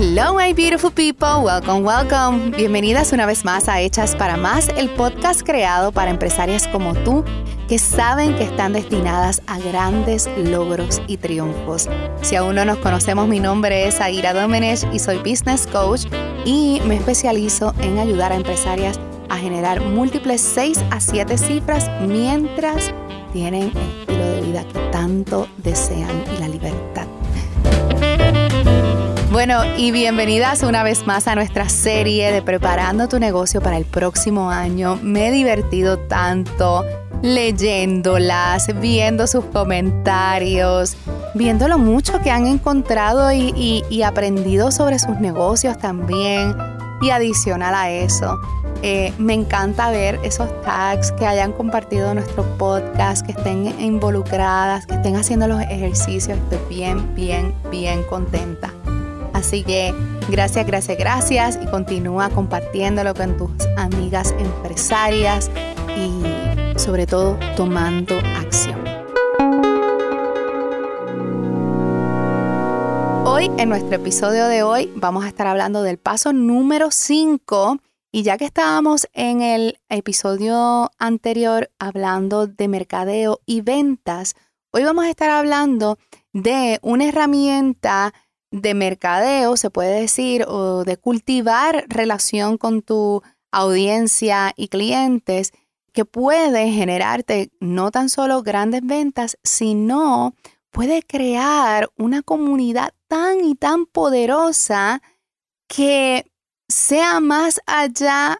Hello, my beautiful people. Welcome, welcome. Bienvenidas una vez más a Hechas para Más, el podcast creado para empresarias como tú que saben que están destinadas a grandes logros y triunfos. Si aún no nos conocemos, mi nombre es Aira Domenech y soy business coach y me especializo en ayudar a empresarias a generar múltiples 6 a 7 cifras mientras tienen el estilo de vida que tanto desean y la libertad bueno, y bienvenidas una vez más a nuestra serie de Preparando tu negocio para el próximo año. Me he divertido tanto leyéndolas, viendo sus comentarios, viendo lo mucho que han encontrado y, aprendido sobre sus negocios también. Y adicional a eso, eh, me encanta ver esos tags que hayan compartido nuestro podcast, que estén involucradas, que estén haciendo los ejercicios. Estoy bien, bien, bien contenta. Así que gracias, gracias, gracias y continúa compartiéndolo con tus amigas empresarias y sobre todo tomando acción. Hoy, en nuestro episodio de hoy, vamos a estar hablando del paso número 5 y ya que estábamos en el episodio anterior hablando de mercadeo y ventas, hoy vamos a estar hablando de una herramienta de mercadeo, se puede decir, o de cultivar relación con tu audiencia y clientes que puede generarte no tan solo grandes ventas, sino puede crear una comunidad tan y tan poderosa que sea más allá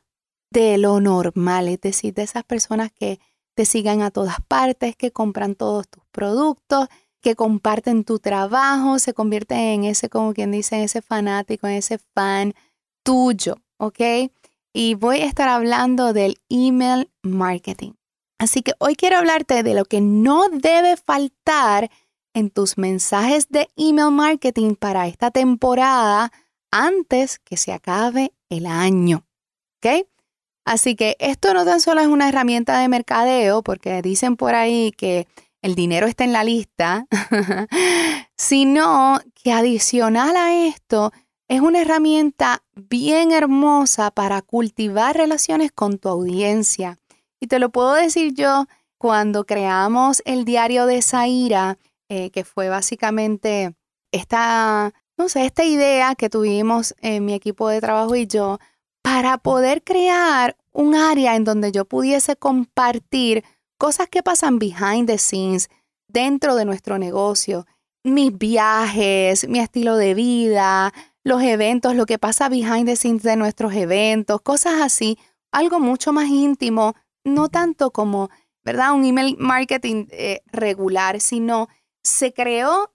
de lo normal, es decir, de esas personas que te sigan a todas partes, que compran todos tus productos, que comparten tu trabajo, se convierten en ese, como quien dice, en ese fanático, en ese fan tuyo, ¿ok? Y voy a estar hablando del email marketing. Así que hoy quiero hablarte de lo que no debe faltar en tus mensajes de email marketing para esta temporada antes que se acabe el año. ¿Ok? Así que esto no tan solo es una herramienta de mercadeo, porque dicen por ahí que el dinero está en la lista, sino que adicional a esto es una herramienta bien hermosa para cultivar relaciones con tu audiencia. Y te lo puedo decir yo cuando creamos el diario de Zaira, eh, que fue básicamente esta, no sé, esta idea que tuvimos en mi equipo de trabajo y yo para poder crear un área en donde yo pudiese compartir cosas que pasan behind the scenes dentro de nuestro negocio, mis viajes, mi estilo de vida, los eventos, lo que pasa behind the scenes de nuestros eventos, cosas así, algo mucho más íntimo, no tanto como, ¿verdad? Un email marketing eh, regular, sino se creó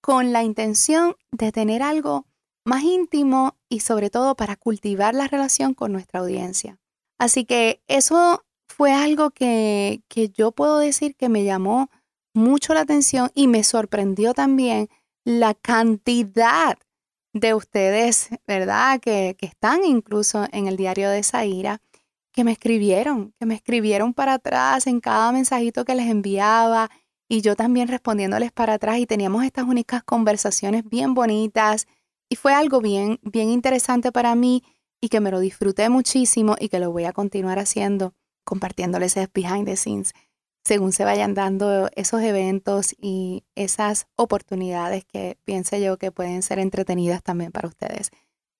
con la intención de tener algo más íntimo y sobre todo para cultivar la relación con nuestra audiencia. Así que eso fue algo que, yo puedo decir que me llamó mucho la atención y me sorprendió también la cantidad de ustedes, ¿verdad? Que, que, están incluso en el diario de Zaira, que me escribieron, que me escribieron para atrás en cada mensajito que les enviaba y yo también respondiéndoles para atrás y teníamos estas únicas conversaciones bien bonitas y fue algo bien, bien interesante para mí y que me lo disfruté muchísimo y que lo voy a continuar haciendo compartiéndoles ese behind the scenes según se vayan dando esos eventos y esas oportunidades que piense yo que pueden ser entretenidas también para ustedes.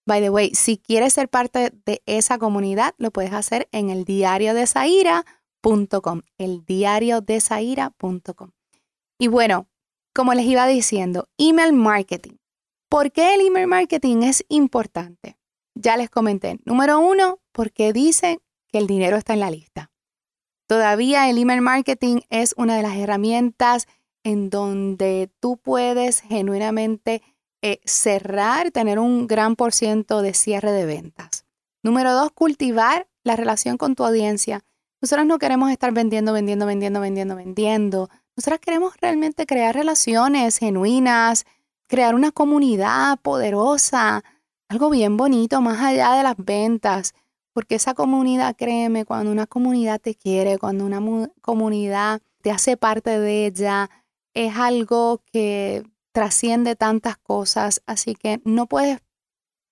By the way, si quieres ser parte de esa comunidad, lo puedes hacer en el diario de Zaira.com, el diario de Zaira.com. Y bueno, como les iba diciendo, email marketing. ¿Por qué el email marketing es importante? Ya les comenté. Número uno, porque dicen que el dinero está en la lista. Todavía el email marketing es una de las herramientas en donde tú puedes genuinamente eh, cerrar, tener un gran por ciento de cierre de ventas. Número dos, cultivar la relación con tu audiencia. Nosotros no queremos estar vendiendo, vendiendo, vendiendo, vendiendo, vendiendo. Nosotros queremos realmente crear relaciones genuinas, crear una comunidad poderosa, algo bien bonito más allá de las ventas. Porque esa comunidad, créeme, cuando una comunidad te quiere, cuando una comunidad te hace parte de ella, es algo que trasciende tantas cosas. Así que no puedes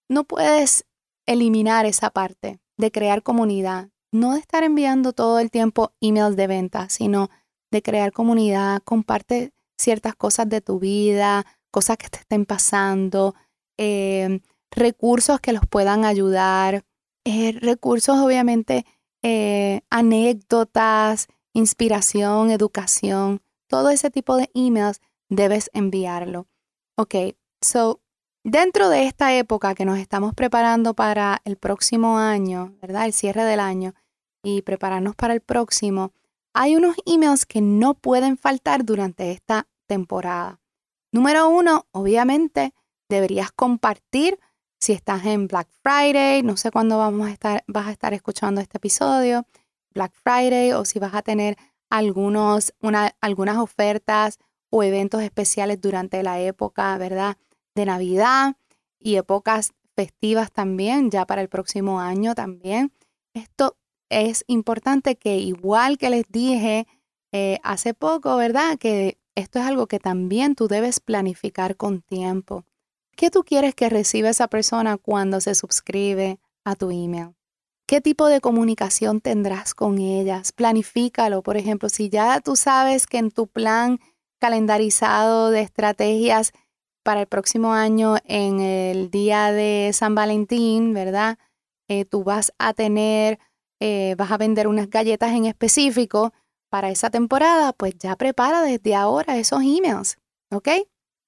no puedes eliminar esa parte de crear comunidad, no de estar enviando todo el tiempo emails de venta, sino de crear comunidad, comparte ciertas cosas de tu vida, cosas que te estén pasando, em, recursos que los puedan ayudar, eh, recursos obviamente, eh, anécdotas, inspiración, educación, todo ese tipo de emails debes enviarlo. Ok, so dentro de esta época que nos estamos preparando para el próximo año, ¿verdad? El cierre del año y prepararnos para el próximo, hay unos emails que no pueden faltar durante esta temporada. Número uno, obviamente, deberías compartir si estás en Black Friday, no sé cuándo vamos a estar, vas a estar escuchando este episodio, Black Friday, o si vas a tener algunos, algunas ofertas o eventos especiales durante la época, ¿verdad? De Navidad y épocas festivas también, ya para el próximo año también. Esto es importante que igual que les dije eh, hace poco, ¿verdad? Que esto es algo que también tú debes planificar con tiempo. ¿Qué tú quieres que reciba esa persona cuando se suscribe a tu email? ¿Qué tipo de comunicación tendrás con ellas? Planifícalo. Por ejemplo, si ya tú sabes que en tu plan calendarizado de estrategias para el próximo año, en el día de San Valentín, ¿verdad? Eh, tú vas a tener, eh, vas a vender unas galletas en específico para esa temporada, pues ya prepara desde ahora esos emails, ¿ok?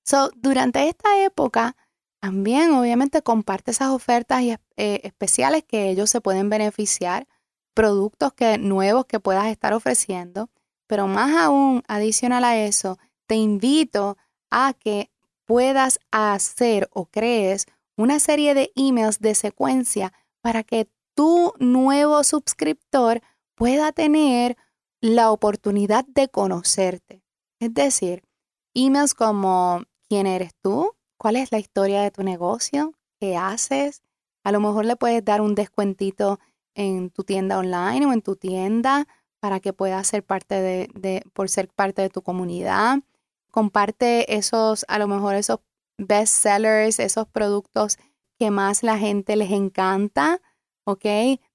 So, durante esta época, también obviamente comparte esas ofertas eh, especiales que ellos se pueden beneficiar, productos que, nuevos que puedas estar ofreciendo, pero más aún, adicional a eso, te invito a que puedas hacer o crees una serie de emails de secuencia para que tu nuevo suscriptor pueda tener la oportunidad de conocerte. Es decir, emails como quién eres tú, cuál es la historia de tu negocio, qué haces. A lo mejor le puedes dar un descuentito en tu tienda online o en tu tienda para que pueda ser parte de, por ser parte de tu comunidad. Comparte esos, a lo mejor esos best sellers, esos productos que más la gente les encanta ¿ok?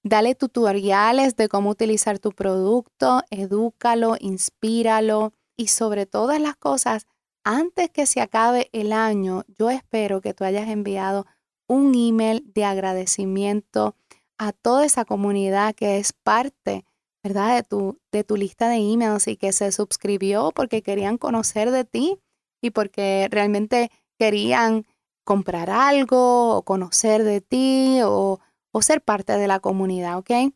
Dale tutoriales de cómo utilizar tu producto, edúcalo, inspíralo y sobre todas las cosas, antes que se acabe el año, yo espero que tú hayas enviado un email de agradecimiento a toda esa comunidad que es parte, ¿verdad? De tu, de tu lista de emails y que se suscribió porque querían conocer de ti y porque realmente querían comprar algo o conocer de ti o o ser parte de la comunidad, ¿ok?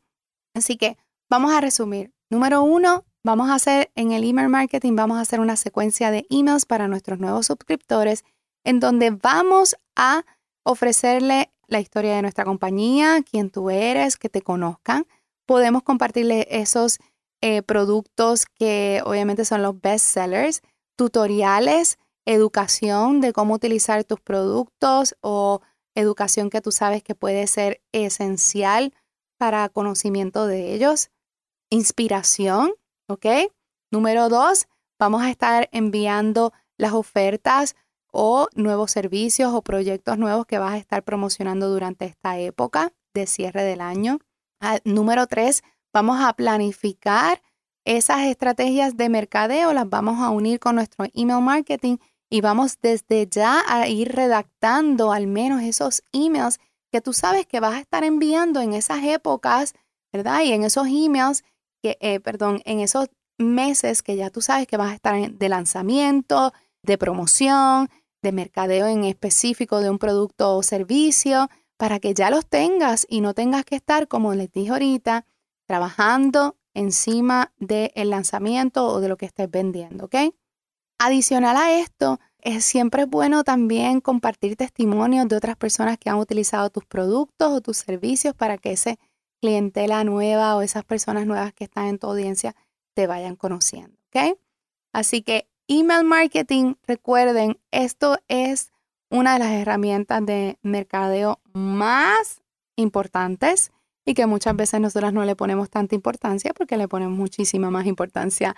Así que vamos a resumir. Número uno, vamos a hacer en el email marketing, vamos a hacer una secuencia de emails para nuestros nuevos suscriptores en donde vamos a ofrecerle la historia de nuestra compañía, quién tú eres, que te conozcan. Podemos compartirle esos eh, productos que obviamente son los best sellers, tutoriales, educación de cómo utilizar tus productos o educación que tú sabes que puede ser esencial para conocimiento de ellos, inspiración, ¿ok? Número dos, vamos a estar enviando las ofertas o nuevos servicios o proyectos nuevos que vas a estar promocionando durante esta época de cierre del año. Ah, número tres, vamos a planificar esas estrategias de mercadeo, las vamos a unir con nuestro email marketing y vamos desde ya a ir redactando al menos esos emails que tú sabes que vas a estar enviando en esas épocas, ¿verdad? Y en esos emails, eh, perdón, en esos meses que ya tú sabes que vas a estar de lanzamiento, de promoción, de mercadeo en específico de un producto o servicio, para que ya los tengas y no tengas que estar, como les dije ahorita, trabajando encima del lanzamiento o de lo que estés vendiendo, ¿ok? Adicional a esto, es, siempre es bueno también compartir testimonios de otras personas que han utilizado tus productos o tus servicios para que ese clientela nueva o esas personas nuevas que están en tu audiencia te vayan conociendo. Así que email marketing, recuerden, esto es una de las herramientas de mercadeo más importantes y que muchas veces nosotras no le ponemos tanta importancia porque le ponemos muchísima más importancia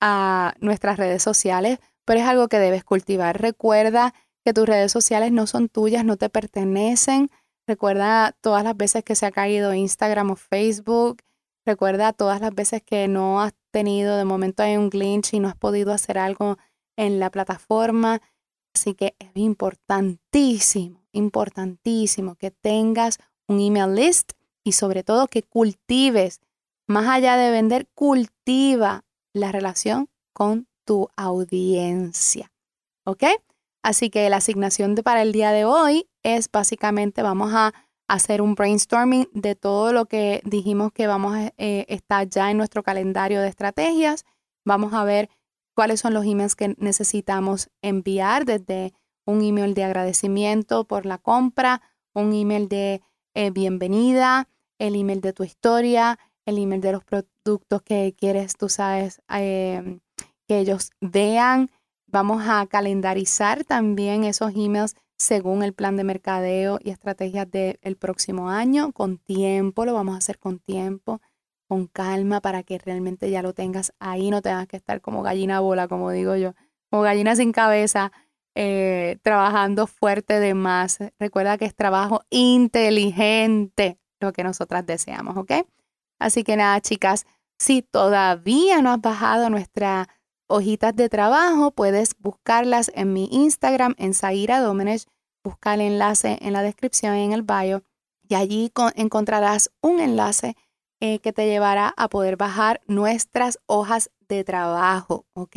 a nuestras redes sociales, pero es algo que debes cultivar. Recuerda que tus redes sociales no son tuyas, no te pertenecen, Recuerda todas las veces que se ha caído Instagram o Facebook. Recuerda todas las veces que no has tenido, de momento hay un glitch y no has podido hacer algo en la plataforma. Así que es importantísimo, importantísimo que tengas un email list y sobre todo que cultives, más allá de vender, cultiva la relación con tu audiencia. ¿Ok? Así que la asignación para el día de hoy es básicamente vamos a hacer un brainstorming de todo lo que dijimos que vamos a eh, estar ya en nuestro calendario de estrategias. Vamos a ver cuáles son los emails que necesitamos enviar desde un email de agradecimiento por la compra, un email de eh, bienvenida, el email de tu historia, el email de los productos que quieres, tú sabes, em, que ellos vean. Vamos a calendarizar también esos emails según el plan de mercadeo y estrategias del próximo año, con tiempo, lo vamos a hacer con tiempo, con calma, para que realmente ya lo tengas ahí, no tengas que estar como gallina bola, como digo yo, como gallina sin cabeza, eh, trabajando fuerte de más. Recuerda que es trabajo inteligente lo que nosotras deseamos, ¿ok? Así que nada, chicas, si todavía no has bajado nuestras hojitas de trabajo, puedes buscarlas en mi Instagram, en Zaira Domenech. Busca el enlace en la descripción, en el bio, y allí encontrarás un enlace eh, que te llevará a poder bajar nuestras hojas de trabajo, ¿ok?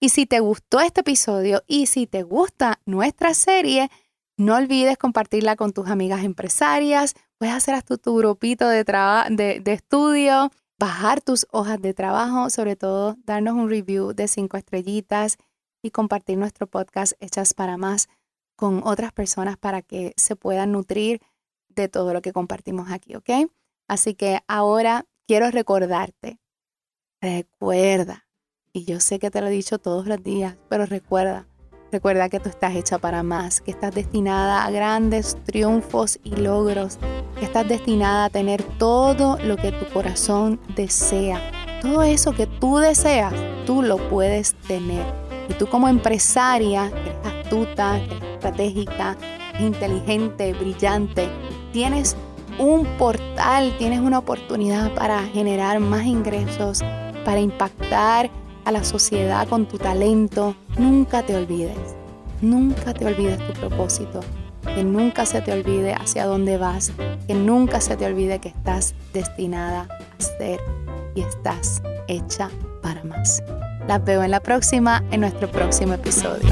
Y si te gustó este episodio y si te gusta nuestra serie, no olvides compartirla con tus amigas empresarias Puedes hacer hasta tu grupito de, de, de estudio, bajar tus hojas de trabajo, sobre todo darnos un review de cinco estrellitas y compartir nuestro podcast Hechas para Más con otras personas para que se puedan nutrir de todo lo que compartimos aquí, ¿ok? Así que ahora quiero recordarte, recuerda, y yo sé que te lo he dicho todos los días, pero recuerda, Recuerda que tú estás hecha para más, que estás destinada a grandes triunfos y logros, estás destinada a tener todo lo que tu corazón desea. Todo eso que tú deseas, tú lo puedes tener. Y tú como empresaria, que eres astuta, que eres estratégica, inteligente, brillante, tienes un portal, tienes una oportunidad para generar más ingresos, para impactar a la sociedad con tu talento, nunca te olvides, nunca te olvides tu propósito, que nunca se te olvide hacia dónde vas, que nunca se te olvide que estás destinada a ser y estás hecha para más. Las veo en la próxima, en nuestro próximo episodio.